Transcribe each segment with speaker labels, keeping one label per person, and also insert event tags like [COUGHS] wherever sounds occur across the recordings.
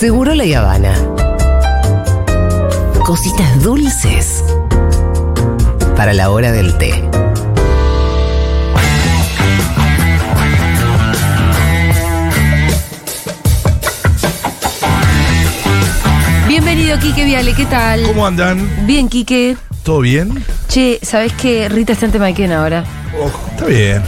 Speaker 1: Seguro la Habana. Cositas dulces para la hora del té.
Speaker 2: Bienvenido, Quique Viale, ¿qué tal?
Speaker 3: ¿Cómo andan?
Speaker 2: Bien, Quique.
Speaker 3: ¿Todo bien?
Speaker 2: Che, ¿sabés que Rita está en Temaiken ahora?
Speaker 3: Oh, está bien.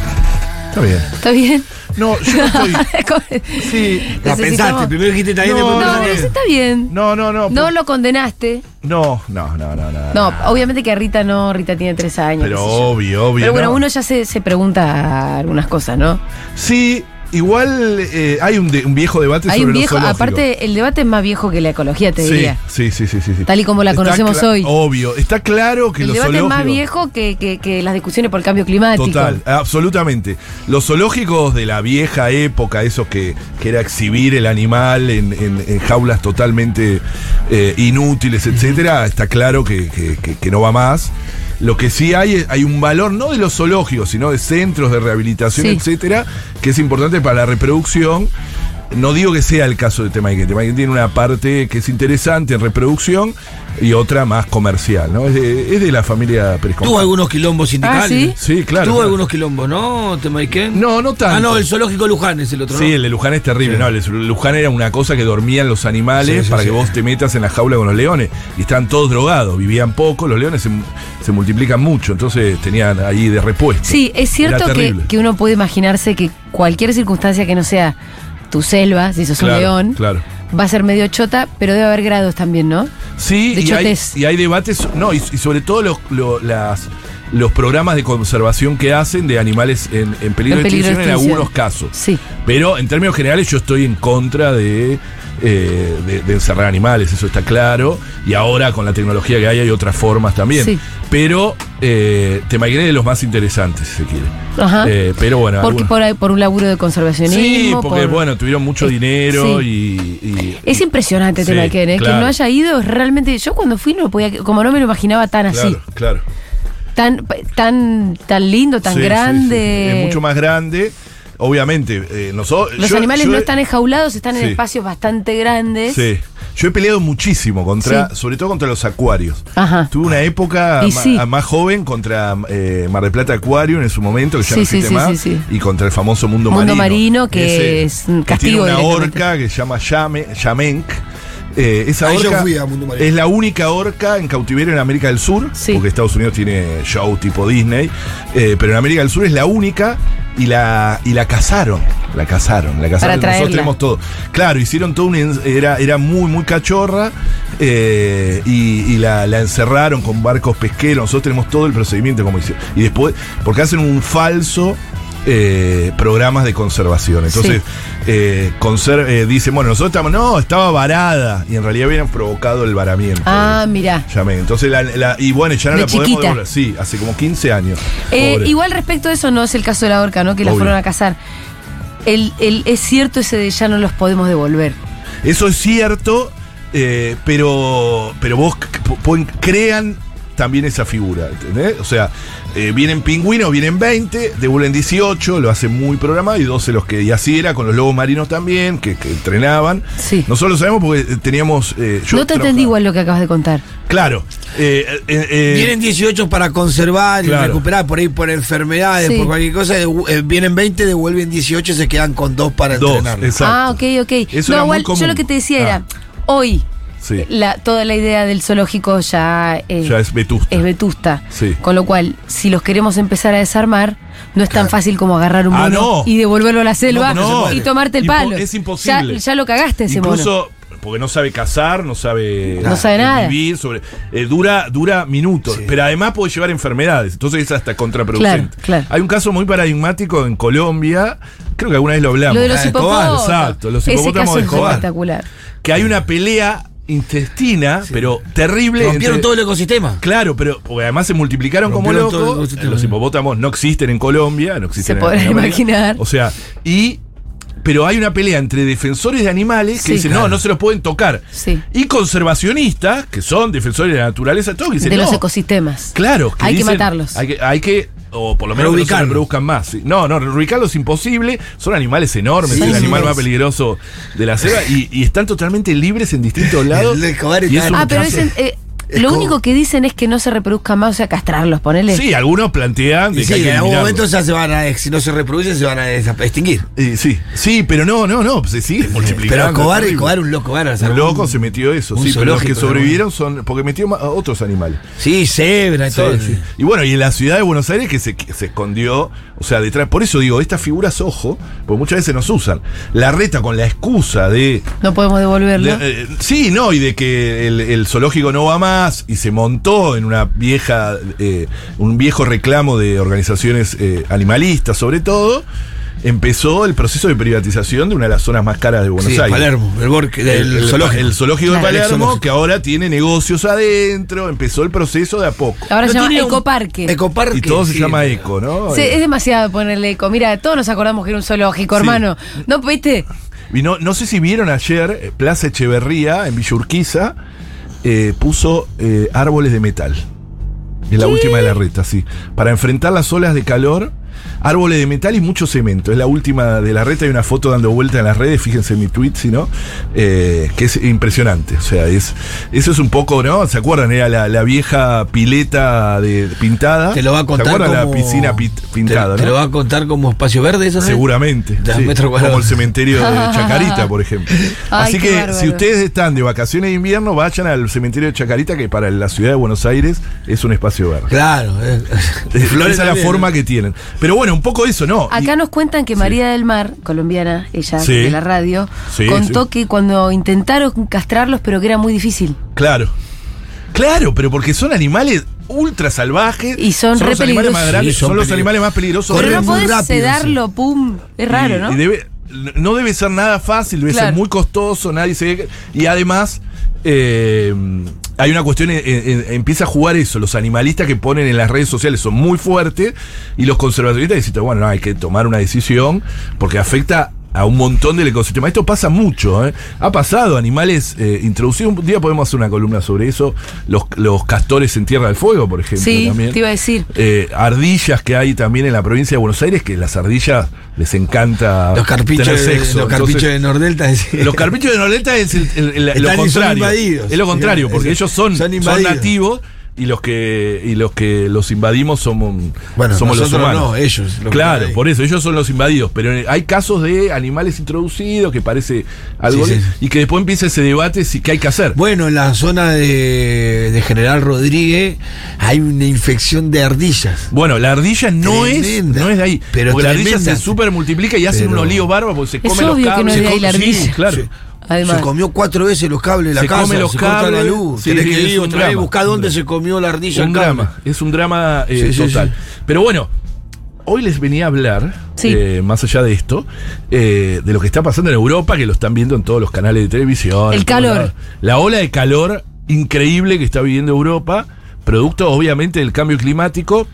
Speaker 3: Está bien.
Speaker 2: ¿Está bien?
Speaker 3: No, yo no estoy. [LAUGHS] Sí.
Speaker 4: La pensaste, primero dijiste está bien,
Speaker 3: No,
Speaker 4: después
Speaker 2: No, pero está bien.
Speaker 3: No, no, no.
Speaker 2: No
Speaker 3: por-
Speaker 2: lo condenaste.
Speaker 3: No, no, no, no, no.
Speaker 2: No, obviamente que a Rita no, Rita tiene tres años.
Speaker 3: Pero obvio, obvio.
Speaker 2: Pero bueno,
Speaker 3: no.
Speaker 2: uno ya se, se pregunta algunas cosas, ¿no?
Speaker 3: Sí, igual eh, hay un, de- un viejo debate
Speaker 2: Hay
Speaker 3: sobre
Speaker 2: un viejo,
Speaker 3: lo
Speaker 2: aparte, el debate es más viejo que la ecología, te
Speaker 3: sí,
Speaker 2: diría.
Speaker 3: sí, sí, sí, sí, sí.
Speaker 2: Tal y como la
Speaker 3: Está
Speaker 2: conocemos hoy.
Speaker 3: Obvio. Está claro que
Speaker 2: El
Speaker 3: los
Speaker 2: debate es más viejo que, que- que las discusiones por el cambio climático.
Speaker 3: Total, absolutamente. Los zoológicos de la vieja época, esos que, que era exhibir el animal en, en- en jaulas totalmente eh, inútiles, etcétera, está claro que- que no va más. Lo que sí hay es- hay un valor, no de los zoológicos, sino de centros de rehabilitación,
Speaker 2: Sí.
Speaker 3: etcétera, que es importante para la reproducción. No digo que sea el caso de Temaiken. Temaiken tiene una parte que es interesante en reproducción y otra más comercial, ¿no? Es de, es de la familia Pérez
Speaker 4: Tuvo algunos quilombos sindicales.
Speaker 2: Ah, ¿sí?
Speaker 3: Sí, claro.
Speaker 4: Tuvo
Speaker 3: claro.
Speaker 4: algunos quilombos, ¿no, Temaiken?
Speaker 3: No, no tanto.
Speaker 4: Ah, no, el zoológico Luján es el otro,
Speaker 3: Sí,
Speaker 4: ¿no?
Speaker 3: el de Luján es terrible. No, el de Luján era una cosa que dormían los animales
Speaker 4: Sí, sí,
Speaker 3: para
Speaker 4: sí.
Speaker 3: que vos te metas en la jaula con los leones. Y estaban todos drogados, vivían poco, los leones se, se multiplican mucho, entonces tenían ahí de repuesto.
Speaker 2: Sí, es cierto que, que uno puede imaginarse que cualquier circunstancia que no sea tu selva, si sos
Speaker 3: Claro,
Speaker 2: un león,
Speaker 3: Claro.
Speaker 2: va a ser medio chota, pero debe haber grados también, ¿no?
Speaker 3: Sí,
Speaker 2: De
Speaker 3: y hay,
Speaker 2: chotez.
Speaker 3: y hay debates, no, y, y sobre todo los, lo- las, los programas de conservación que hacen de animales en, en peligro
Speaker 2: En
Speaker 3: de extinción en algunos casos.
Speaker 2: Sí.
Speaker 3: Pero en términos generales yo estoy en contra de, eh, de, de encerrar animales, eso está claro. Y ahora con la tecnología que hay hay otras formas también.
Speaker 2: Sí.
Speaker 3: Pero eh, Temaiken es de los más interesantes, si se quiere.
Speaker 2: Ajá.
Speaker 3: Eh, pero bueno.
Speaker 2: Porque por, ahí- por un laburo de
Speaker 3: Sí,
Speaker 2: conservacionismo.
Speaker 3: porque
Speaker 2: por-
Speaker 3: bueno, tuvieron mucho
Speaker 2: Es-
Speaker 3: dinero
Speaker 2: sí.
Speaker 3: y, y-
Speaker 2: Es impresionante
Speaker 3: Sí,
Speaker 2: Temaiken, ¿eh? que
Speaker 3: claro.
Speaker 2: no haya ido es realmente. Yo cuando fui no lo podía, como no me lo imaginaba tan así,
Speaker 3: Claro, claro.
Speaker 2: tan, tan, tan lindo, tan
Speaker 3: Sí, sí,
Speaker 2: grande.
Speaker 3: sí. Es mucho más grande. Obviamente, eh, nosotros.
Speaker 2: Los
Speaker 3: yo-
Speaker 2: animales
Speaker 3: yo
Speaker 2: no
Speaker 3: he-
Speaker 2: están enjaulados, están en espacios bastante grandes.
Speaker 3: Sí. Yo he peleado muchísimo contra,
Speaker 2: Sí.
Speaker 3: sobre todo contra los acuarios.
Speaker 2: Ajá.
Speaker 3: Tuve una época
Speaker 2: Y
Speaker 3: ma-
Speaker 2: sí.
Speaker 3: más joven contra eh, Mar del Plata Aquarium en su momento, que ya
Speaker 2: Sí,
Speaker 3: no
Speaker 2: sí,
Speaker 3: existe
Speaker 2: sí,
Speaker 3: más,
Speaker 2: sí, sí.
Speaker 3: y contra el famoso Mundo,
Speaker 2: Mundo
Speaker 3: Marino.
Speaker 2: Marino, que es un
Speaker 3: que
Speaker 2: castigo
Speaker 3: tiene una orca que se llama Yame, Yamenk. Eh, esa
Speaker 4: Ahí yo
Speaker 3: orca
Speaker 4: fui a Mundo Marino.
Speaker 3: es la única orca en cautiverio en América del Sur,
Speaker 2: Sí.
Speaker 3: porque Estados Unidos tiene show tipo Disney, eh, pero en América del Sur es la única y la, y la cazaron. La cazaron, la cazaron.
Speaker 2: traerla.
Speaker 3: Nosotros tenemos todo. Claro, hicieron todo un. Era, era muy, muy cachorra eh, y, y la, la encerraron con barcos pesqueros. Nosotros tenemos todo el procedimiento como hicieron. Y después, porque hacen un falso. Eh, programas de conservación. Entonces, eh, eh, dicen, bueno, nosotros estamos, no, estaba varada. Y en realidad habían provocado el varamiento.
Speaker 2: Ah, mira.
Speaker 3: Llamé. Entonces, la, la- y bueno, ya no
Speaker 2: De
Speaker 3: la podemos
Speaker 2: chiquita.
Speaker 3: devolver. Sí, hace como 15 años.
Speaker 2: Igual respecto a eso no es el caso de la orca, ¿no? Que la
Speaker 3: Obvio.
Speaker 2: fueron a cazar. El, el- es cierto ese de ya no los podemos devolver.
Speaker 3: Eso es cierto, pero, pero vos crean también esa figura, ¿entendés? O sea, eh, vienen pingüinos, vienen 20, devuelven 18, lo hacen muy programado y 12 los que. Y así era con los lobos marinos también, que, que entrenaban.
Speaker 2: Sí.
Speaker 3: Nosotros lo sabemos porque eh, teníamos. eh, yo
Speaker 2: no te entendí igual lo que acabas de contar.
Speaker 3: Claro. eh, eh, eh,
Speaker 4: Vienen 18 para conservar y recuperar por ahí por enfermedades,
Speaker 2: Sí.
Speaker 4: por cualquier cosa. eh, vienen 20, devuelven 18 y se quedan con dos para
Speaker 3: dos,
Speaker 4: entrenar.
Speaker 3: exacto.
Speaker 2: Ah, ok, ok.
Speaker 3: Eso
Speaker 2: no,
Speaker 3: era muy
Speaker 2: igual yo lo que te decía
Speaker 3: Ah.
Speaker 2: era, hoy,
Speaker 3: Sí.
Speaker 2: la, toda la idea del zoológico ya, eh,
Speaker 3: Ya es vetusta.
Speaker 2: es vetusta.
Speaker 3: Sí.
Speaker 2: Con lo cual, si los queremos empezar a desarmar, no es tan fácil como agarrar un
Speaker 3: Ah,
Speaker 2: mono
Speaker 3: no.
Speaker 2: y devolverlo a la selva
Speaker 3: No, no.
Speaker 2: y tomarte el
Speaker 3: Impo-
Speaker 2: palo.
Speaker 3: es imposible.
Speaker 2: Ya, ya lo cagaste ese mono.
Speaker 3: Incluso porque no sabe cazar, no sabe,
Speaker 2: No sabe
Speaker 3: eh,
Speaker 2: nada.
Speaker 3: vivir, sobre, eh, dura, dura minutos, pero además puede llevar enfermedades, entonces es hasta contraproducente.
Speaker 2: Claro, claro.
Speaker 3: Hay un caso muy paradigmático en Colombia, creo que alguna vez lo hablamos.
Speaker 2: Lo de los
Speaker 4: Ah,
Speaker 2: hipopótamos.
Speaker 3: Exacto, los
Speaker 2: Ese
Speaker 3: hipopótamos
Speaker 2: caso
Speaker 3: de
Speaker 2: es
Speaker 3: Escobar.
Speaker 2: espectacular.
Speaker 3: Que hay una pelea intestina, pero terrible.
Speaker 4: Rompieron
Speaker 3: entre-
Speaker 4: todo el ecosistema.
Speaker 3: Claro, pero porque además se multiplicaron como
Speaker 4: Rompieron
Speaker 3: locos. Los hipopótamos no existen en Colombia, no existen
Speaker 2: Se
Speaker 3: en
Speaker 2: podrán imaginar.
Speaker 3: O sea, y pero hay una pelea entre defensores de animales que
Speaker 2: Sí.
Speaker 3: dicen,
Speaker 4: Claro.
Speaker 3: no, no se los pueden tocar.
Speaker 2: Sí.
Speaker 3: Y conservacionistas, que son defensores de la naturaleza, todos que dicen,
Speaker 2: de los
Speaker 3: no.
Speaker 2: ecosistemas.
Speaker 3: Claro.
Speaker 2: Hay que matarlos.
Speaker 3: Hay que, hay que o por lo menos que no se
Speaker 4: Reubicarlos.
Speaker 3: reproduzcan más. sí. No, no, reubicarlos es imposible. Son animales enormes,
Speaker 4: Sí,
Speaker 3: es el
Speaker 4: sí,
Speaker 3: animal
Speaker 4: sí.
Speaker 3: más peligroso de la selva y, y están totalmente libres en distintos lados.
Speaker 4: El
Speaker 3: Y
Speaker 4: está
Speaker 3: es un
Speaker 2: Ah, pero
Speaker 3: caso-
Speaker 2: dicen, eh,
Speaker 4: Es
Speaker 2: lo
Speaker 4: como-
Speaker 2: único que dicen es que no se reproduzcan más, o sea, castrarlos, ponele.
Speaker 3: Sí, algunos plantean de
Speaker 4: Y
Speaker 3: que hay
Speaker 4: sí,
Speaker 3: que
Speaker 4: en algún momento ya se van a, si no se reproducen, se van a extinguir.
Speaker 3: Eh, sí, sí, pero no, no, no, se sigue multiplicando.
Speaker 4: Pero Escobar,
Speaker 3: terrible.
Speaker 4: Escobar un loco, van a hacer
Speaker 3: Un
Speaker 4: un-
Speaker 3: loco se metió eso,
Speaker 4: un
Speaker 3: sí, pero los que
Speaker 4: zoológico,
Speaker 3: sobrevivieron son. Porque metió ma- a otros animales.
Speaker 4: Sí, cebra y
Speaker 3: Sí,
Speaker 4: todo.
Speaker 3: sí. Y bueno, y en la ciudad de Buenos Aires que se, que se escondió, o sea, detrás. Por eso digo, estas figuras, ojo, porque muchas veces nos usan. La reta con la excusa de.
Speaker 2: No podemos devolverlo.
Speaker 3: de- eh, sí, no, y de que el, el zoológico no va más y se montó en una vieja, eh, un viejo reclamo de organizaciones eh, animalistas, sobre todo, empezó el proceso de privatización de una de las zonas más caras de Buenos
Speaker 4: Sí,
Speaker 3: Aires.
Speaker 4: Palermo, el, Borque, del
Speaker 3: el,
Speaker 4: zoológico.
Speaker 3: el zoológico de
Speaker 2: Claro,
Speaker 3: Palermo,
Speaker 4: zoológico.
Speaker 3: que ahora tiene negocios adentro, empezó el proceso de a poco.
Speaker 2: Ahora se llama
Speaker 4: un-
Speaker 2: Ecoparque.
Speaker 4: Ecoparque.
Speaker 3: Y todo se llama eco, ¿no?
Speaker 2: Sí,
Speaker 3: Eh,
Speaker 2: es demasiado ponerle eco. Mira, todos nos acordamos que era un zoológico,
Speaker 3: Sí.
Speaker 2: hermano. ¿No viste?
Speaker 3: Y no, no sé si vieron ayer, Plaza Echeverría, en Villa Urquiza, eh, puso eh, árboles de metal. Es la última de la reta, sí. Para enfrentar las olas de calor, árboles de metal y mucho cemento. Es la última de la reta. Hay una foto dando vuelta en las redes, fíjense en mi tweet, si no, eh, que es impresionante. O sea, es eso es un poco, ¿no? ¿Se acuerdan? Era la, la vieja pileta de, pintada.
Speaker 4: Te lo va a contar
Speaker 3: ¿Se acuerdan
Speaker 4: como...
Speaker 3: la piscina pit- pintada,
Speaker 4: te, te
Speaker 3: no?
Speaker 4: lo va a contar como espacio verde, eso, ¿no?
Speaker 3: Seguramente. Sí, como el cementerio de [LAUGHS] Chacarita, por ejemplo.
Speaker 2: Ay,
Speaker 3: Así que
Speaker 2: bárbaro.
Speaker 3: si ustedes están de vacaciones de invierno, vayan al cementerio de Chacarita, que para la ciudad de Buenos Aires es un espacio verde.
Speaker 4: Claro. eh. [LAUGHS]
Speaker 3: Esa
Speaker 4: Flores
Speaker 3: es la forma que tienen. Pero bueno, un poco eso, ¿no?
Speaker 2: Acá
Speaker 3: Y-
Speaker 2: nos cuentan que María del Mar, colombiana, ella
Speaker 3: Sí.
Speaker 2: de la radio,
Speaker 3: Sí,
Speaker 2: contó
Speaker 3: sí.
Speaker 2: que cuando intentaron castrarlos, pero que era muy difícil.
Speaker 3: Claro. Claro, pero porque son animales ultra salvajes.
Speaker 2: Y son re
Speaker 3: los animales más grandes,
Speaker 4: Sí,
Speaker 3: son,
Speaker 4: son
Speaker 3: los animales más peligrosos.
Speaker 2: Pero no podés
Speaker 4: rápido,
Speaker 2: sedarlo, pum. Es raro,
Speaker 3: Y-
Speaker 2: ¿no?
Speaker 3: y debe- no debe ser nada fácil, debe
Speaker 2: Claro.
Speaker 3: ser muy costoso, nadie se Y además, eh, hay una cuestión, eh, eh, empieza a jugar eso, los animalistas que ponen en las redes sociales son muy fuertes y los conservacionistas dicen, bueno, no, hay que tomar una decisión porque afecta a un montón del ecosistema. Esto pasa mucho, ¿eh? Ha pasado, animales eh, introducidos. Un día podemos hacer una columna sobre eso. Los, los castores en Tierra del Fuego, por ejemplo.
Speaker 2: sí,
Speaker 3: también.
Speaker 2: te iba a decir.
Speaker 3: Eh, ardillas que hay también en la provincia de Buenos Aires, que las ardillas les encanta
Speaker 4: Los carpichos,
Speaker 3: tener
Speaker 4: de,
Speaker 3: sexo.
Speaker 4: los carpichos
Speaker 3: Entonces,
Speaker 4: de Nordelta. es-
Speaker 3: los carpichos de Nordelta es el- el- el- lo
Speaker 4: son
Speaker 3: contrario.
Speaker 4: invadidos.
Speaker 3: Es lo contrario, porque
Speaker 4: Es-
Speaker 3: ellos son,
Speaker 4: son
Speaker 3: son,
Speaker 4: invadidos.
Speaker 3: nativos y los que y los que los invadimos somos,
Speaker 4: Bueno,
Speaker 3: somos los
Speaker 4: nosotros
Speaker 3: humanos.
Speaker 4: no, ellos.
Speaker 3: Claro, por eso, ellos son los invadidos, pero hay casos de animales introducidos que parece algo
Speaker 4: Sí, sí.
Speaker 3: y que después empieza ese debate si qué hay que hacer.
Speaker 4: Bueno, en la zona de, de General Rodríguez hay una infección de ardillas.
Speaker 3: Bueno, la ardilla no es, no es de ahí.
Speaker 4: Pero
Speaker 3: porque la ardilla se super multiplica y hace
Speaker 4: Pero-
Speaker 3: unos líos bárbaros porque se
Speaker 2: Es
Speaker 3: come los cables.
Speaker 2: no es de
Speaker 3: se
Speaker 2: ahí la
Speaker 3: come- sí, claro.
Speaker 2: Además.
Speaker 4: Se comió cuatro veces los cables de la
Speaker 3: Se
Speaker 4: casa,
Speaker 3: come los
Speaker 4: se corta la
Speaker 3: cables,
Speaker 4: luz.
Speaker 3: sí,
Speaker 4: Tenés que
Speaker 3: es
Speaker 4: ir
Speaker 3: un
Speaker 4: otra vez
Speaker 3: drama.
Speaker 4: buscar dónde se comió la ardilla.
Speaker 3: un drama, es un drama eh, total.
Speaker 4: sí.
Speaker 3: Pero bueno, hoy les venía a hablar,
Speaker 2: Sí.
Speaker 3: eh, más allá de esto, eh, de lo que está pasando en Europa, que lo están viendo en todos los canales de televisión.
Speaker 2: El calor.
Speaker 3: lados. La ola de calor increíble que está viviendo Europa, producto obviamente del cambio climático.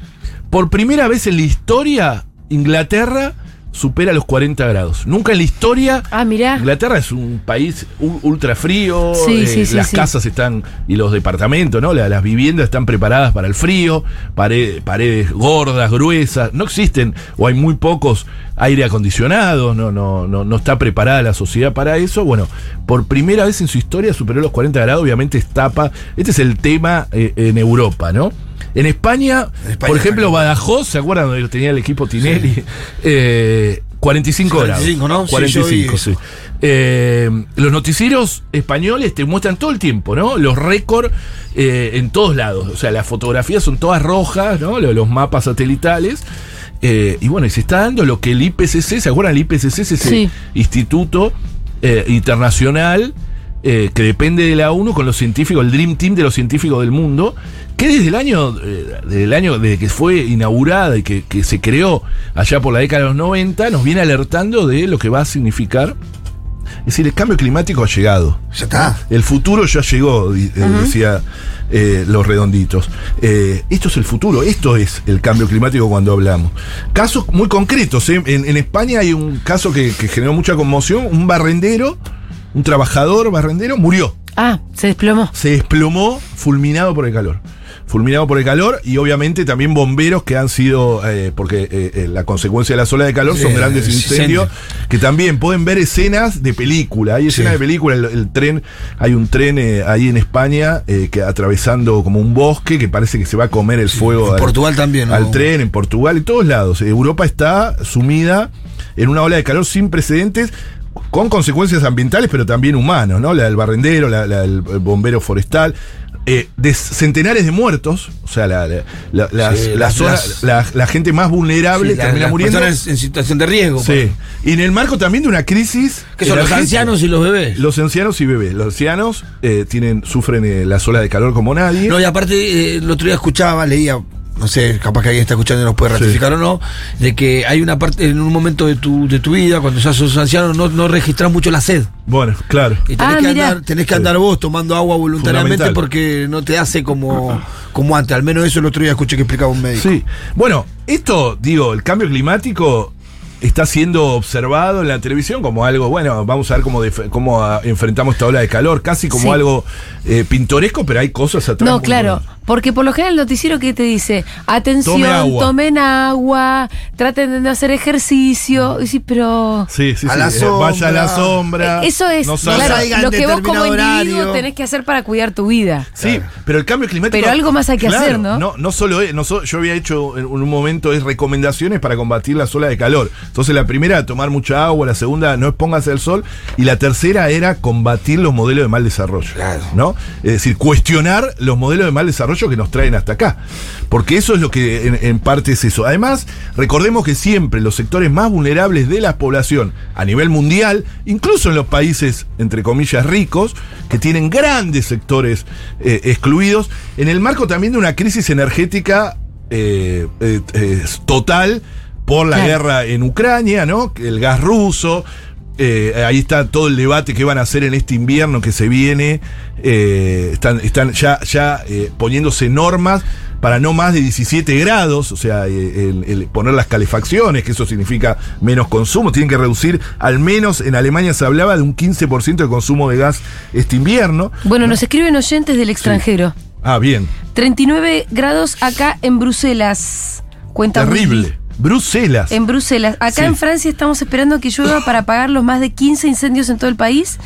Speaker 3: Por primera vez en la historia, Inglaterra supera los 40 grados. Nunca en la historia
Speaker 2: Ah, mirá.
Speaker 3: Inglaterra es un país ultra frío,
Speaker 2: Sí,
Speaker 3: eh,
Speaker 2: sí, sí,
Speaker 3: las casas están y los departamentos, ¿no? La- las viviendas están preparadas para el frío, pare- paredes gordas, gruesas, no existen o hay muy pocos aire acondicionados, no, no, no, no está preparada la sociedad para eso. Bueno, por primera vez en su historia superó los 40 grados, obviamente es tapa. Este es el tema eh, en Europa, ¿no? En España,
Speaker 4: En España,
Speaker 3: por ejemplo,
Speaker 4: España.
Speaker 3: Badajoz, ¿se acuerdan donde tenía el equipo Tinelli? [LAUGHS] Eh, 45 grados.
Speaker 4: 45, ¿no? Sí,
Speaker 3: 45,
Speaker 4: yo vi
Speaker 3: sí. Eh, los noticieros españoles te muestran todo el tiempo, ¿no? Los récords eh, en todos lados. O sea, las fotografías son todas rojas, ¿no? Lo- Los mapas satelitales. Eh, y bueno, y se está dando lo que el IPCC, ¿se acuerdan? El IPCC es ese
Speaker 2: Sí.
Speaker 3: instituto eh, internacional eh, que depende de la ONU con los científicos, el Dream Team de los científicos del mundo, que desde el año, eh, desde el año desde que fue inaugurada y que, que se creó allá por la década de los 90, nos viene alertando de lo que va a significar. Es decir, el cambio climático ha llegado.
Speaker 4: Ya está.
Speaker 3: El futuro ya llegó, eh, decía eh, los redonditos. Eh, esto es el futuro, esto es el cambio climático cuando hablamos. Casos muy concretos. ¿eh? En, en España hay un caso que, que generó mucha conmoción. Un barrendero, un trabajador barrendero, murió.
Speaker 2: Ah, se desplomó.
Speaker 3: se desplomó fulminado por el calor. Fulminado por el calor y obviamente también bomberos que han sido, eh, porque eh, eh, la consecuencia de la ola de calor son grandes
Speaker 4: incendio.
Speaker 3: incendios, que también pueden ver escenas de película. Hay escenas
Speaker 4: Sí.
Speaker 3: de película, el, el tren, hay un tren eh, ahí en España eh, que atravesando como un bosque que parece que se va a comer el fuego
Speaker 4: En
Speaker 3: al-
Speaker 4: Portugal también, ¿no?
Speaker 3: al tren, en Portugal, en todos lados. Europa está sumida en una ola de calor sin precedentes con consecuencias ambientales, pero también humanos, ¿no? La del barrendero, la, la del bombero forestal. eh, de centenares de muertos, o sea, la, la, la- las-
Speaker 4: Sí,
Speaker 3: las
Speaker 4: las-
Speaker 3: zonas-
Speaker 4: las-
Speaker 3: la, gente más vulnerable
Speaker 4: Sí,
Speaker 3: termina muriendo.
Speaker 4: personas en situación de riesgo.
Speaker 3: Sí. Y en el marco también de una crisis.
Speaker 4: Que son los ancianos y los bebés.
Speaker 3: Los ancianos y bebés. Los ancianos eh, tienen, sufren eh, las olas de calor como nadie.
Speaker 4: No, y aparte, eh, el otro día escuchaba, leía, no sé, capaz que alguien está escuchando y nos puede ratificar o no, de que hay una parte, en un momento de tu, de tu vida, cuando ya sos anciano, no, no registras mucho la sed.
Speaker 3: Bueno, claro.
Speaker 4: Y tenés,
Speaker 2: Ah,
Speaker 4: que, andar, tenés que andar vos tomando agua voluntariamente porque no te hace como, como antes. Al menos eso el otro día escuché que explicaba un médico.
Speaker 3: Sí. Bueno, esto, digo, el cambio climático está siendo observado en la televisión como algo, bueno, vamos a ver cómo, def- cómo ah, enfrentamos esta ola de calor, casi como
Speaker 2: Sí.
Speaker 3: algo eh, pintoresco, pero hay cosas atrás.
Speaker 2: No, claro,
Speaker 3: buenas.
Speaker 2: Porque por lo general el noticiero que te dice, atención,
Speaker 3: Tome agua.
Speaker 2: tomen agua, traten de no hacer ejercicio, y sí, pero
Speaker 3: Sí, sí,
Speaker 4: A
Speaker 3: sí.
Speaker 4: la
Speaker 3: eh, Vaya a la
Speaker 4: sombra.
Speaker 3: sombra.
Speaker 2: Eh, eso es
Speaker 3: no
Speaker 2: claro, lo que vos como individuo
Speaker 4: horario.
Speaker 2: tenés que hacer para cuidar tu vida.
Speaker 3: Sí, pero el cambio climático.
Speaker 2: Pero algo más hay que
Speaker 3: Claro,
Speaker 2: hacer, ¿no?
Speaker 3: No, no solo es, no so- yo había hecho en un momento es recomendaciones para combatir la ola de calor. Entonces la primera, tomar mucha agua, la segunda, no expóngase al sol, y la tercera era combatir los modelos de mal desarrollo.
Speaker 4: Claro.
Speaker 3: ¿No? Es decir, cuestionar los modelos de mal desarrollo que nos traen hasta acá. Porque eso es lo que en, en parte es eso. Además, recordemos que siempre los sectores más vulnerables de la población a nivel mundial, incluso en los países, entre comillas, ricos, que tienen grandes sectores eh, excluidos, en el marco también de una crisis energética eh, eh, eh, total por la
Speaker 2: Claro.
Speaker 3: guerra en Ucrania, ¿no? El gas ruso. Eh, ahí está todo el debate que van a hacer en este invierno que se viene. eh, están, están ya, ya eh, poniéndose normas para no más de 17 grados, o sea, el- el poner las calefacciones, que eso significa menos consumo, tienen que reducir, al menos en Alemania se hablaba de un 15% de consumo de gas este invierno.
Speaker 2: Bueno, nos escriben oyentes del extranjero.
Speaker 3: Ah, bien,
Speaker 2: 39 grados acá en Bruselas. Cuenta
Speaker 3: terrible. Bruselas.
Speaker 2: En Bruselas. Acá
Speaker 3: Sí.
Speaker 2: en Francia estamos esperando que llueva [COUGHS] para apagar los más de 15 incendios en todo el país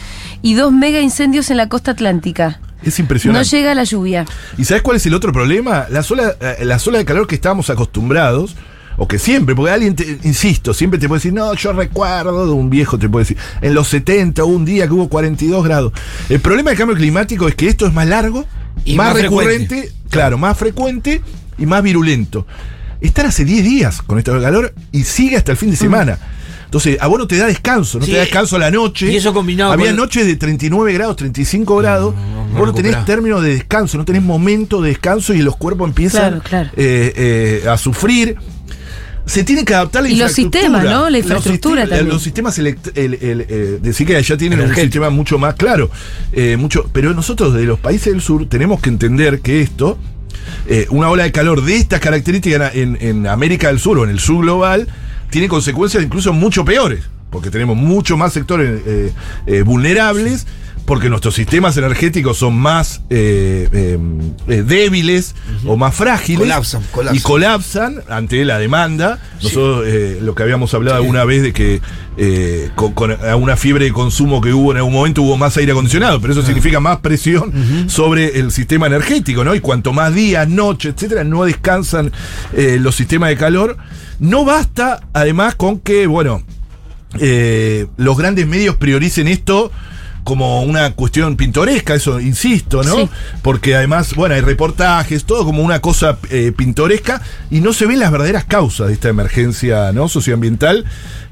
Speaker 2: y dos mega incendios en la costa atlántica.
Speaker 3: Es
Speaker 2: No
Speaker 3: impresionante.
Speaker 2: llega la lluvia.
Speaker 3: ¿Y sabes cuál es el otro problema? La sola, eh, la sola de calor que estábamos acostumbrados, o que siempre, porque alguien, te- insisto, siempre te puede decir, no, yo recuerdo de un viejo, te puede decir, en los 70 hubo un día que hubo 42 grados. El problema del cambio climático es que esto es más largo,
Speaker 4: Y
Speaker 3: más,
Speaker 4: más
Speaker 3: recurrente, claro, más frecuente y más virulento. Están hace 10 días con de calor y sigue hasta el fin de semana. Entonces, a vos no te da descanso, no
Speaker 4: Sí,
Speaker 3: te da descanso a la noche.
Speaker 4: y eso combinado
Speaker 3: Había
Speaker 4: con-
Speaker 3: noches de 39 grados, 35 grados.
Speaker 4: no, no
Speaker 3: vos no tenés
Speaker 4: recuperás.
Speaker 3: término de descanso, no tenés momento de descanso y los cuerpos empiezan
Speaker 2: Claro, claro.
Speaker 3: eh, eh, a sufrir. Se tiene que adaptar la
Speaker 2: Y los sistemas, ¿no? La
Speaker 3: Los
Speaker 2: infraestructura
Speaker 3: sistem-
Speaker 2: también.
Speaker 3: Los sistemas el- el, eh, decir que allá tienen un sistema mucho más claro. eh, mucho, pero nosotros de los países del sur tenemos que entender que esto, eh, una ola de calor de estas características en, América del Sur o en el sur global, tiene consecuencias incluso mucho peores. Porque tenemos mucho más sectores eh, eh, vulnerables, porque nuestros sistemas energéticos son más eh, eh, eh, débiles o más frágiles.
Speaker 4: Colapsan, colapsan.
Speaker 3: Y colapsan ante la demanda. Nosotros, eh, lo que habíamos hablado alguna vez de que con, con una fiebre de consumo que hubo en algún momento hubo más aire acondicionado, pero eso significa más presión sobre el sistema energético, ¿no? Y cuanto más días, noches, etcétera, no descansan los sistemas de calor. No basta, además, con que, bueno, los grandes medios prioricen esto como una cuestión pintoresca, eso insisto, ¿no?
Speaker 2: Sí.
Speaker 3: Porque además, bueno, hay reportajes, todo como una cosa eh, pintoresca y no se ven las verdaderas causas de esta emergencia ¿no? socioambiental,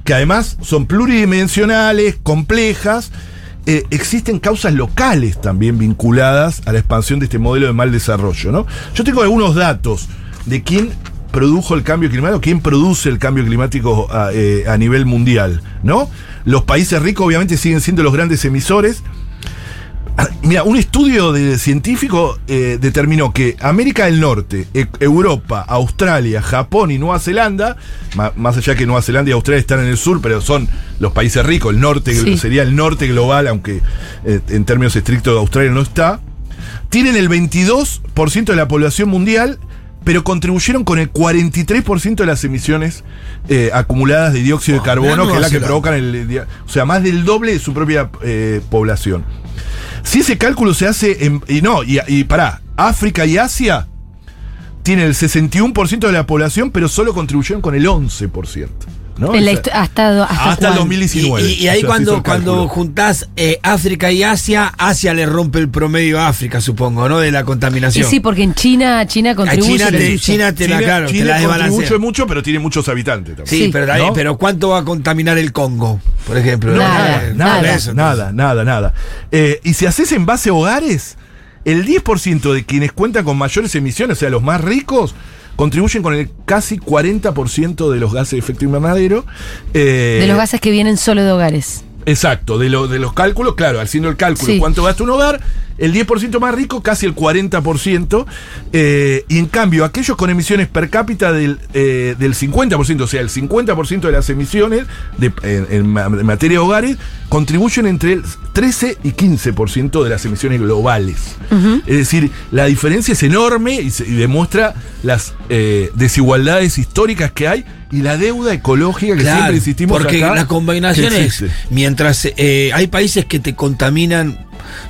Speaker 3: que además son pluridimensionales, complejas. Eh, existen causas locales también vinculadas a la expansión de este modelo de mal desarrollo, ¿no? Yo tengo algunos datos de quién produjo el cambio climático, quién produce el cambio climático a, eh, a nivel mundial, ¿no? Los países ricos obviamente siguen siendo los grandes emisores. Mira, un estudio de científico eh, determinó que América del Norte, E- Europa, Australia, Japón y Nueva Zelanda, más allá que Nueva Zelanda y Australia están en el sur, pero son los países ricos, el norte
Speaker 2: Sí.
Speaker 3: sería el norte global, aunque eh, en términos estrictos Australia no está, tienen el 22% de la población mundial, pero contribuyeron con el 43% de las emisiones eh, acumuladas de dióxido de
Speaker 4: Wow,
Speaker 3: carbono, que es la que provocan el... O sea, más del doble de su propia eh, población. Si ese cálculo se hace en... Y no, y, y pará, África y Asia tienen el 61% de la población, pero solo contribuyeron con el 11%.
Speaker 2: La hasta, hasta,
Speaker 3: hasta el
Speaker 2: cuándo?
Speaker 3: 2019.
Speaker 4: Y, y- y ahí
Speaker 3: O sea,
Speaker 4: cuando, cuando juntás eh, África y Asia, Asia le rompe el promedio a África, supongo, ¿no? De la
Speaker 2: Y
Speaker 4: contaminación.
Speaker 2: sí, porque en China, China
Speaker 4: A
Speaker 2: contribuye.
Speaker 4: China, te,
Speaker 2: suyo.
Speaker 4: China te la,
Speaker 3: China,
Speaker 4: claro, te
Speaker 3: China
Speaker 4: la
Speaker 3: contribuye mucho, pero tiene muchos habitantes también.
Speaker 4: Sí,
Speaker 2: Sí.
Speaker 4: pero,
Speaker 3: ¿No?
Speaker 4: pero ¿cuánto va a contaminar el Congo, por ejemplo?
Speaker 2: Nada,
Speaker 3: nada,
Speaker 2: nada.
Speaker 3: nada,
Speaker 4: Eso,
Speaker 3: nada, nada, nada. Eh, y si haces en base a hogares, el 10% de quienes cuentan con mayores emisiones, o sea, los más ricos, contribuyen con el casi 40% de los gases de efecto invernadero. Eh,
Speaker 2: De los gases que vienen solo de hogares.
Speaker 3: Exacto, de, lo- de los cálculos, claro, haciendo el cálculo,
Speaker 2: Sí.
Speaker 3: cuánto gasta un hogar, el 10% más rico, casi el 40%, eh, y en cambio aquellos con emisiones per cápita del, eh, del 50%, o sea, el 50% de las emisiones de- en, en ma- en materia de hogares, contribuyen entre el 13 y 15% de las emisiones globales. Es decir, la diferencia es enorme y, se- y demuestra las eh, desigualdades históricas que hay y la deuda ecológica que
Speaker 4: Claro,
Speaker 3: siempre insistimos
Speaker 4: porque
Speaker 3: acá
Speaker 4: la combinación es, mientras eh, hay países que te contaminan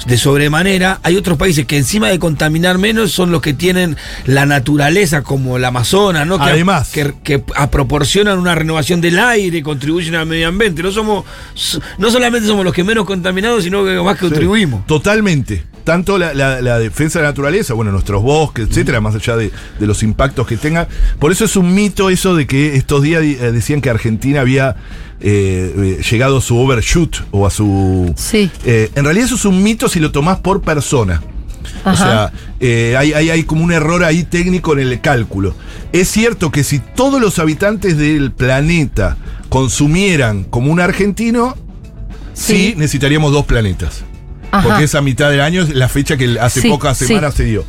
Speaker 4: de sobremanera, hay otros países que encima de contaminar menos son los que tienen la naturaleza como el Amazonas, ¿no? Que,
Speaker 3: Además.
Speaker 4: que, que a- proporcionan una renovación del aire, contribuyen al medio ambiente. No somos, no solamente somos los que menos contaminados, sino que más que contribuimos.
Speaker 3: Totalmente. Tanto la, la- la defensa de la naturaleza, bueno, nuestros bosques, etcétera, más allá de, de los impactos que tenga. Por eso es un mito eso de que estos días eh, decían que Argentina había eh, eh, llegado a su overshoot o a su.
Speaker 2: Sí.
Speaker 3: Eh, en realidad eso es un mito si lo tomás por persona. O
Speaker 2: Ajá.
Speaker 3: sea, eh, hay, hay- hay como un error ahí técnico en el cálculo. Es cierto que si todos los habitantes del planeta consumieran como un argentino, sí,
Speaker 2: Sí.
Speaker 3: necesitaríamos dos planetas.
Speaker 2: Ajá.
Speaker 3: Porque esa mitad del año es la fecha que hace
Speaker 2: Sí,
Speaker 3: pocas
Speaker 2: sí.
Speaker 3: semanas se dio.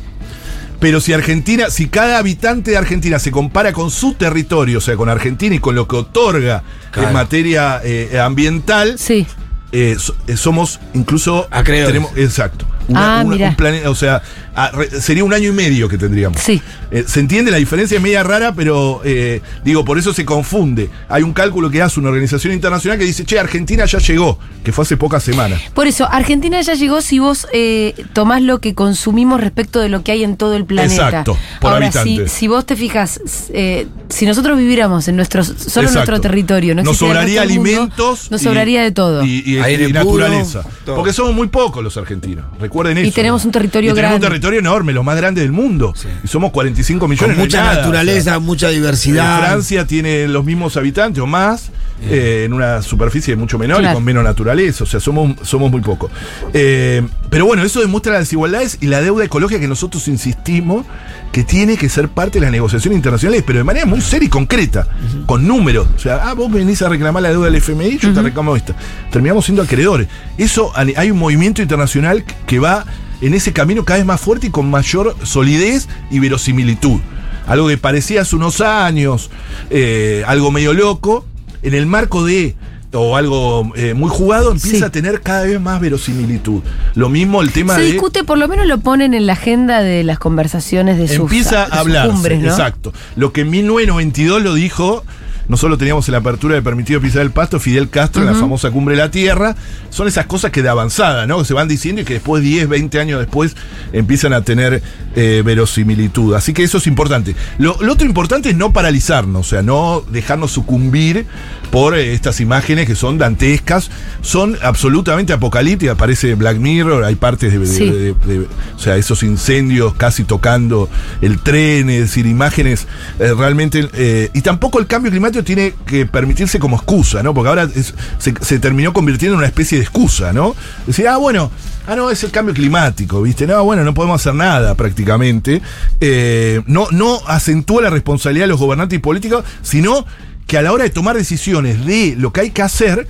Speaker 3: Pero si Argentina, si cada habitante de Argentina se compara con su territorio, o sea, con Argentina y con lo que otorga
Speaker 4: Claro.
Speaker 3: en materia eh, ambiental,
Speaker 2: Sí.
Speaker 3: eh, so- eh, somos incluso
Speaker 4: Acreedores.
Speaker 3: tenemos exacto
Speaker 2: Ah, mirá.
Speaker 3: un planeta o sea a- re- sería un año y medio que tendríamos
Speaker 2: Sí.
Speaker 3: Eh, se entiende la diferencia es media rara pero eh, digo por eso se confunde hay un cálculo que hace una organización internacional que dice che Argentina ya llegó que fue hace pocas semanas
Speaker 2: Por eso, Argentina ya llegó si vos eh, tomás lo que consumimos respecto de lo que hay en todo el planeta.
Speaker 3: Exacto, por
Speaker 2: Ahora,
Speaker 3: habitante.
Speaker 2: Si, si vos te fijas, eh, si nosotros viviéramos en nuestro, solo en
Speaker 3: Exacto.
Speaker 2: nuestro territorio, no
Speaker 3: nos sobraría
Speaker 2: mundo,
Speaker 3: alimentos
Speaker 2: nos
Speaker 3: y-
Speaker 2: sobraría de todo.
Speaker 3: y, y-
Speaker 4: Aire
Speaker 3: y
Speaker 4: puro,
Speaker 3: naturaleza
Speaker 4: todo.
Speaker 3: porque somos muy pocos los argentinos recuerden eso
Speaker 2: tenemos un territorio
Speaker 3: y tenemos un
Speaker 2: grande.
Speaker 3: territorio enorme los más grandes del mundo
Speaker 4: Sí.
Speaker 3: y somos 45
Speaker 4: Con
Speaker 3: millones no es
Speaker 4: mucha
Speaker 3: nada, o sea.
Speaker 4: naturaleza, mucha
Speaker 3: Eh,
Speaker 4: diversidad.
Speaker 3: Francia tiene los mismos habitantes o más, eh, en una superficie mucho menor
Speaker 2: Claro.
Speaker 3: y con menos naturaleza. O sea, somos, somos muy pocos. Eh, pero bueno, eso demuestra las desigualdades y la deuda ecológica que nosotros insistimos que tiene que ser parte de las negociaciones internacionales, pero de manera muy seria y concreta, con números. O sea, ah, vos venís a reclamar la deuda del FMI, yo te reclamo esta. Terminamos siendo acreedores. Eso, hay un movimiento internacional que va en ese camino cada vez más fuerte y con mayor solidez y verosimilitud. Algo que parecía hace unos años, eh, algo medio loco, en el marco de, o algo eh, muy jugado, empieza
Speaker 2: Sí.
Speaker 3: a tener cada vez más verosimilitud. Lo mismo el tema
Speaker 2: Se
Speaker 3: de...
Speaker 2: discute, por lo menos lo ponen en la agenda de las conversaciones de sus,
Speaker 3: empieza a
Speaker 2: ¿no?
Speaker 3: exacto. Lo que en 1992 lo dijo, nosotros teníamos en la apertura de Permitido Pisar el Pasto, Fidel Castro en la famosa Cumbre de la Tierra, son esas cosas que de avanzada, ¿no? Que se van diciendo y que después, 10, 20 años después, empiezan a tener eh, verosimilitud. Así que eso es importante. Lo, lo otro importante es no paralizarnos, o sea, no dejarnos sucumbir por eh, estas imágenes que son dantescas, son absolutamente apocalípticas, parece Black Mirror, hay partes de, de-
Speaker 2: Sí.
Speaker 3: de- de- o sea, esos incendios casi tocando el tren, es decir, imágenes eh, realmente. y tampoco el cambio climático tiene que permitirse como excusa, ¿no? Porque ahora es- se, se terminó convirtiendo en una especie de excusa, ¿no? Decir, ah, bueno, ah, no, es el cambio climático, ¿viste? No, bueno, no podemos hacer nada prácticamente. Eh, no, no acentúa la responsabilidad de los gobernantes y políticos, sino que a la hora de tomar decisiones de lo que hay que hacer,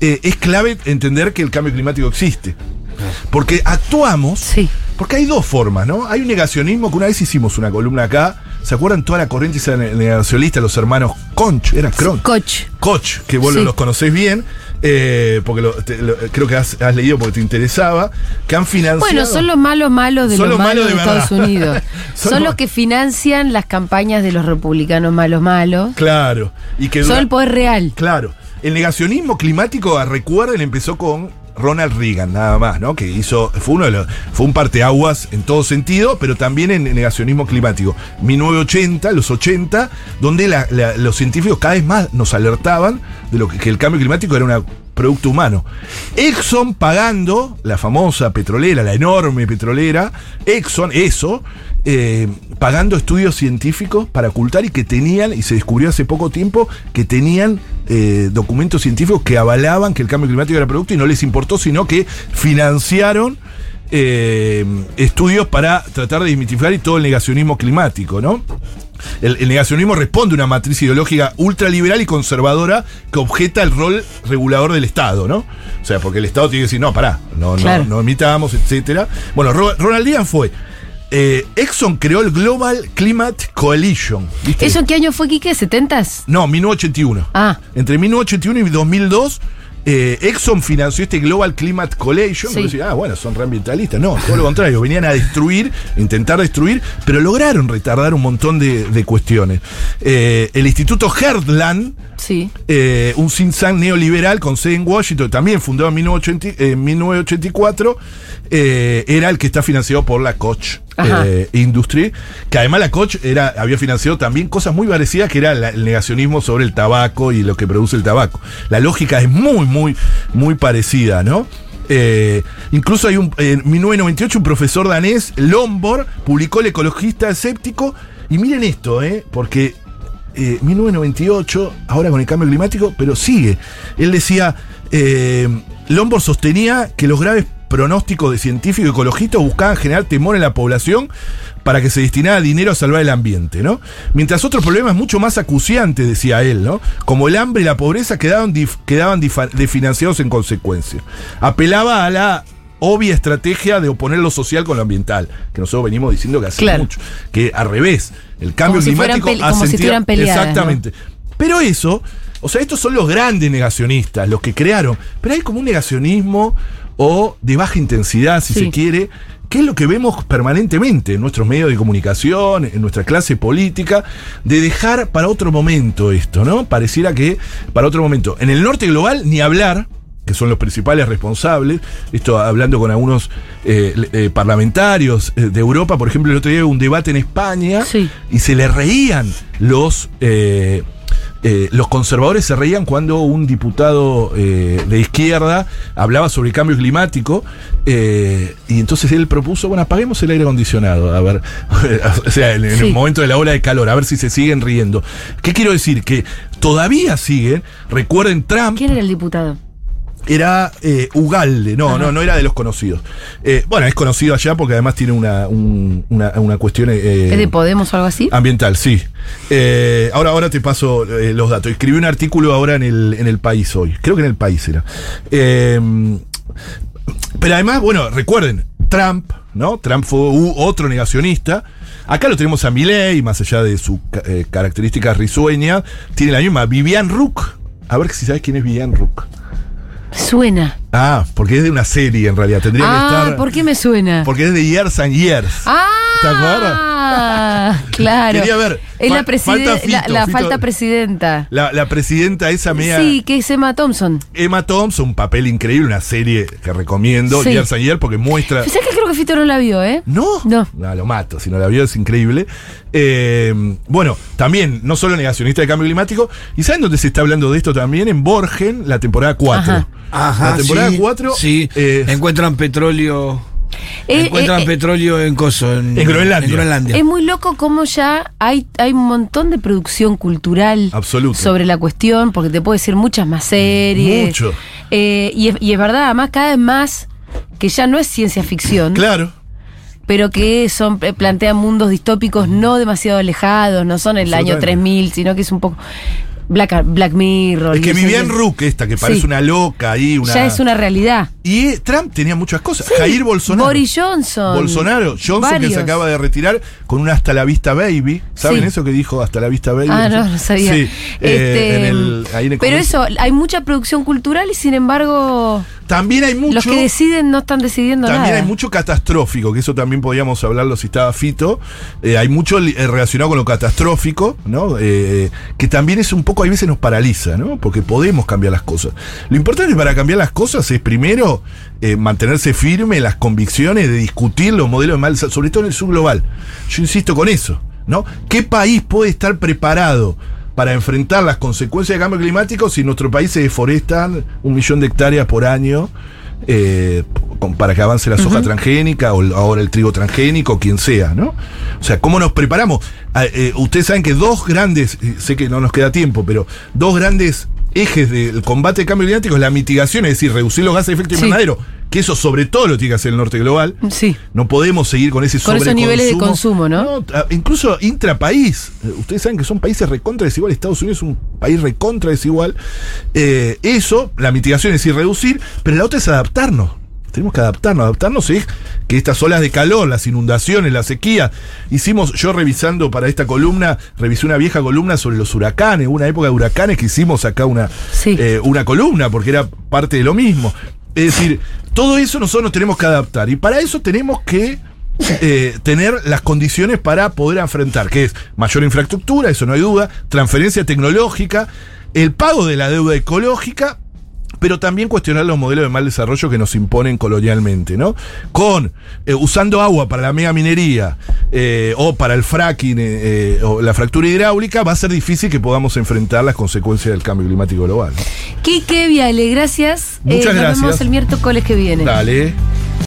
Speaker 3: eh, es clave entender que el cambio climático existe. Porque actuamos.
Speaker 2: Sí.
Speaker 3: Porque hay dos formas, ¿no? Hay un negacionismo que una vez hicimos una columna acá. ¿Se acuerdan toda la corriente negacionista, los hermanos Conch? Era Cronch.
Speaker 2: Coach.
Speaker 3: Koch, que vos
Speaker 2: Sí.
Speaker 3: los conocés bien, eh, porque lo- te- lo- creo que has, has leído porque te interesaba, que han financiado.
Speaker 2: Bueno, son los malos malos de los
Speaker 3: los
Speaker 2: malos
Speaker 3: malos
Speaker 2: de,
Speaker 3: de
Speaker 2: Estados. Unidos.
Speaker 3: Son [LAUGHS]
Speaker 2: son
Speaker 3: los-
Speaker 2: que financian las campañas de los republicanos malos malos.
Speaker 3: Claro. Y que
Speaker 2: Son el poder real.
Speaker 3: Claro. El negacionismo climático, recuerden, empezó con Ronald Reagan, nada más, ¿no? Que hizo, fue uno de los, fue un parteaguas en todo sentido, pero también en negacionismo climático. 1980, los 80, donde los científicos cada vez más nos alertaban de lo que, que el cambio climático era un producto humano. Exxon pagando, la famosa petrolera, la enorme petrolera, Exxon, eso, eh, pagando estudios científicos para ocultar y que tenían, y se descubrió hace poco tiempo, que tenían eh, documentos científicos que avalaban que el cambio climático era producto y no les importó, sino que financiaron eh, estudios para tratar de desmitificar y todo el negacionismo climático, ¿no? El, el negacionismo responde a una matriz ideológica ultraliberal y conservadora que objeta el rol regulador del Estado, ¿no? O sea, porque el Estado tiene que decir, no, pará, no,
Speaker 2: Claro.
Speaker 3: no, no emitamos, etcétera. Bueno, Ro- Ronald Reagan fue. Eh, Exxon creó el Global Climate Coalition. ¿viste?
Speaker 2: ¿Eso qué año fue, Quique? ¿70s?
Speaker 3: No, 1981.
Speaker 2: Ah.
Speaker 3: Entre 1981 y 2002, eh, Exxon financió este Global Climate Coalition.
Speaker 2: Sí.
Speaker 3: decía, ah, bueno, son reambientalistas. No, todo lo contrario. [LAUGHS] Venían a destruir, intentar destruir, pero lograron retardar un montón de, de cuestiones. Eh, el Instituto Heartland,
Speaker 2: Sí.
Speaker 3: eh, un think tank neoliberal con sede en Washington, también fundado en 1980 en 1984, eh, era el que está financiado por la Koch eh, Industry, que además la Koch era, había financiado también cosas muy parecidas, que era la- el negacionismo sobre el tabaco y lo que produce el tabaco. La lógica es muy, muy, muy parecida, ¿no? Eh, incluso hay un, en 1998 un profesor danés, Lombard, publicó El ecologista escéptico, y miren esto, ¿eh? porque eh, 1998, ahora con el cambio climático, pero sigue. Él decía, eh, Lombard sostenía que los graves pronósticos de científicos y ecologistas buscaban generar temor en la población para que se destinara dinero a salvar el ambiente, ¿no? Mientras otros problemas mucho más acuciantes, decía él, ¿no? Como el hambre y la pobreza quedaban, dif- quedaban desfinanciados en consecuencia. Apelaba a la obvia estrategia de oponer lo social con lo ambiental, que nosotros venimos diciendo que hace
Speaker 2: Claro.
Speaker 3: mucho, que al revés, el cambio
Speaker 2: Como si
Speaker 3: climático
Speaker 2: pele- como si
Speaker 3: asentía-
Speaker 2: estuvieran peleadas, ¿no?
Speaker 3: Exactamente. Pero eso, o sea, estos son los grandes negacionistas, los que crearon, pero hay como un negacionismo o de baja intensidad, si
Speaker 2: Sí.
Speaker 3: se quiere, que es lo que vemos permanentemente en nuestros medios de comunicación, en nuestra clase política, de dejar para otro momento esto, ¿no? Pareciera que para otro momento. En el norte global, ni hablar, que son los principales responsables, esto hablando con algunos eh, eh, parlamentarios eh, de Europa, por ejemplo, el otro día hubo un debate en España
Speaker 2: Sí.
Speaker 3: y se le reían los... eh, eh, los conservadores se reían cuando un diputado eh, de izquierda hablaba sobre el cambio climático eh, y entonces él propuso, bueno, apaguemos el aire acondicionado, a ver, [LAUGHS] o sea, en, el momento de la ola de calor, a ver si se siguen riendo. ¿Qué quiero decir? Que todavía siguen, recuerden Trump,
Speaker 2: ¿Quién era el diputado?
Speaker 3: Era eh, Ugalde, no,
Speaker 2: Ajá.
Speaker 3: no, no era de los conocidos. Eh, bueno, es conocido allá porque además tiene una, un- una, una cuestión... eh,
Speaker 2: ¿Es de Podemos o algo así?
Speaker 3: Ambiental, sí. Eh, ahora, ahora te paso los datos. Escribí un artículo ahora en el, en el país hoy. Creo que en el país era. Pero además, bueno, recuerden, Trump, ¿no? Trump fue otro negacionista. Acá lo tenemos a Milley, más allá de su ca- eh, característica risueña, tiene la misma. Vivian Rook. A ver si sabes quién es Vivian Rook.
Speaker 2: Suena.
Speaker 3: Ah, porque es de una serie en realidad. Tendría que
Speaker 2: Ah,
Speaker 3: estar.
Speaker 2: ¿por qué me suena?
Speaker 3: Porque es de Years and Years.
Speaker 2: Ah,
Speaker 3: ¿Te acuerdas? [LAUGHS]
Speaker 2: claro.
Speaker 3: Quería ver.
Speaker 2: Es la,
Speaker 3: falta
Speaker 2: la,
Speaker 3: Fito,
Speaker 2: la
Speaker 3: Fito.
Speaker 2: falta presidenta.
Speaker 3: La, la presidenta esa media.
Speaker 2: Sí, que es Emma Thompson.
Speaker 3: Emma Thompson, un papel increíble, una serie que recomiendo,
Speaker 2: Sí.
Speaker 3: Years and Years, porque muestra.
Speaker 2: ¿Sabes que creo que Fito no la vio, eh?
Speaker 3: ¿No?
Speaker 2: No.
Speaker 3: lo mato, si no la vio es increíble. Eh, bueno, también, no solo negacionista de cambio climático, ¿y saben dónde se está hablando de esto también? En Borgen, la temporada 4.
Speaker 2: Ajá.
Speaker 4: Ajá,
Speaker 3: La temporada
Speaker 4: sí,
Speaker 3: 4
Speaker 4: Sí,
Speaker 3: eh,
Speaker 4: encuentran petróleo.
Speaker 2: Eh,
Speaker 4: encuentran
Speaker 2: eh, eh,
Speaker 4: petróleo en Coso, en,
Speaker 3: En Groenlandia.
Speaker 4: en Groenlandia.
Speaker 2: Es muy loco cómo ya hay, hay un montón de producción cultural
Speaker 3: Absoluto.
Speaker 2: sobre la cuestión, porque te puedo decir muchas más series.
Speaker 3: Mucho.
Speaker 2: Eh, y, es, y es verdad, además cada vez más que ya no es ciencia ficción,
Speaker 3: Claro.
Speaker 2: pero que son plantean mundos distópicos no demasiado alejados, no son el año
Speaker 3: Absolutamente.
Speaker 2: 3000, sino que es un poco... Black, Black Mirror.
Speaker 3: Es que
Speaker 2: ese-
Speaker 3: Vivian Rook, esta que parece
Speaker 2: Sí.
Speaker 3: una loca ahí, una.
Speaker 2: Ya es una realidad.
Speaker 3: Y eh, Trump tenía muchas cosas. Jair Bolsonaro.
Speaker 2: Boris Johnson.
Speaker 3: Bolsonaro, Johnson que se acaba de retirar con un hasta la vista baby. ¿Saben
Speaker 2: Sí.
Speaker 3: eso que dijo hasta la vista baby?
Speaker 2: Ah, no, no sabía.
Speaker 3: Sí, eh,
Speaker 2: Este,
Speaker 3: en el- ahí en el
Speaker 2: pero eso, hay mucha producción cultural y sin embargo,
Speaker 3: También hay mucho.
Speaker 2: los que deciden no están decidiendo
Speaker 3: También
Speaker 2: nada.
Speaker 3: hay mucho catastrófico, que eso también podíamos hablarlo si estaba Fito. Eh, hay mucho relacionado con lo catastrófico, ¿no? Eh, que también es un poco, a veces nos paraliza, ¿no? Porque podemos cambiar las cosas. Lo importante para cambiar las cosas es primero eh, mantenerse firme en las convicciones de discutir los modelos de mal, sobre todo en el sur global. Yo insisto con eso, ¿no? ¿Qué país puede estar preparado? para enfrentar las consecuencias del cambio climático si nuestro país se deforestan un millón de hectáreas por año eh, para que avance la soja transgénica o ahora el trigo transgénico, quien sea, ¿no? O sea, ¿cómo nos preparamos? Ah, eh, ustedes saben que dos grandes, eh, sé que no nos queda tiempo, pero dos grandes ejes del combate al cambio climático es la mitigación, es decir, reducir los gases de efecto
Speaker 2: Sí.
Speaker 3: invernadero, que eso sobre todo lo tiene que hacer el norte global.
Speaker 2: Sí.
Speaker 3: No podemos seguir con ese
Speaker 2: Con esos niveles de consumo, ¿no?
Speaker 3: incluso intrapaís. Eh, Ustedes saben que son países recontra desiguales. Estados Unidos es un país recontra desigual. Eh, eso, la mitigación es decir, reducir, pero la otra es adaptarnos. Tenemos que adaptarnos. Adaptarnos es que estas olas de calor, las inundaciones, la sequía. Hicimos, yo revisando para esta columna, revisé una vieja columna sobre los huracanes, una época de huracanes que hicimos acá una,
Speaker 2: Sí.
Speaker 3: eh, una columna, porque era parte de lo mismo. Es decir, todo eso nosotros nos tenemos que adaptar. Y para eso tenemos que eh, tener las condiciones para poder enfrentar, que es mayor infraestructura, eso no hay duda, transferencia tecnológica, el pago de la deuda ecológica, pero también cuestionar los modelos de mal desarrollo que nos imponen colonialmente, ¿no? Con, eh, usando agua para la mega minería eh, o para el fracking eh, eh, o la fractura hidráulica, va a ser difícil que podamos enfrentar las consecuencias del cambio climático global. ¿no?
Speaker 2: Quique Viale, gracias. Eh,
Speaker 3: Muchas
Speaker 2: Nos
Speaker 3: gracias.
Speaker 2: vemos el miércoles que viene.
Speaker 3: Dale.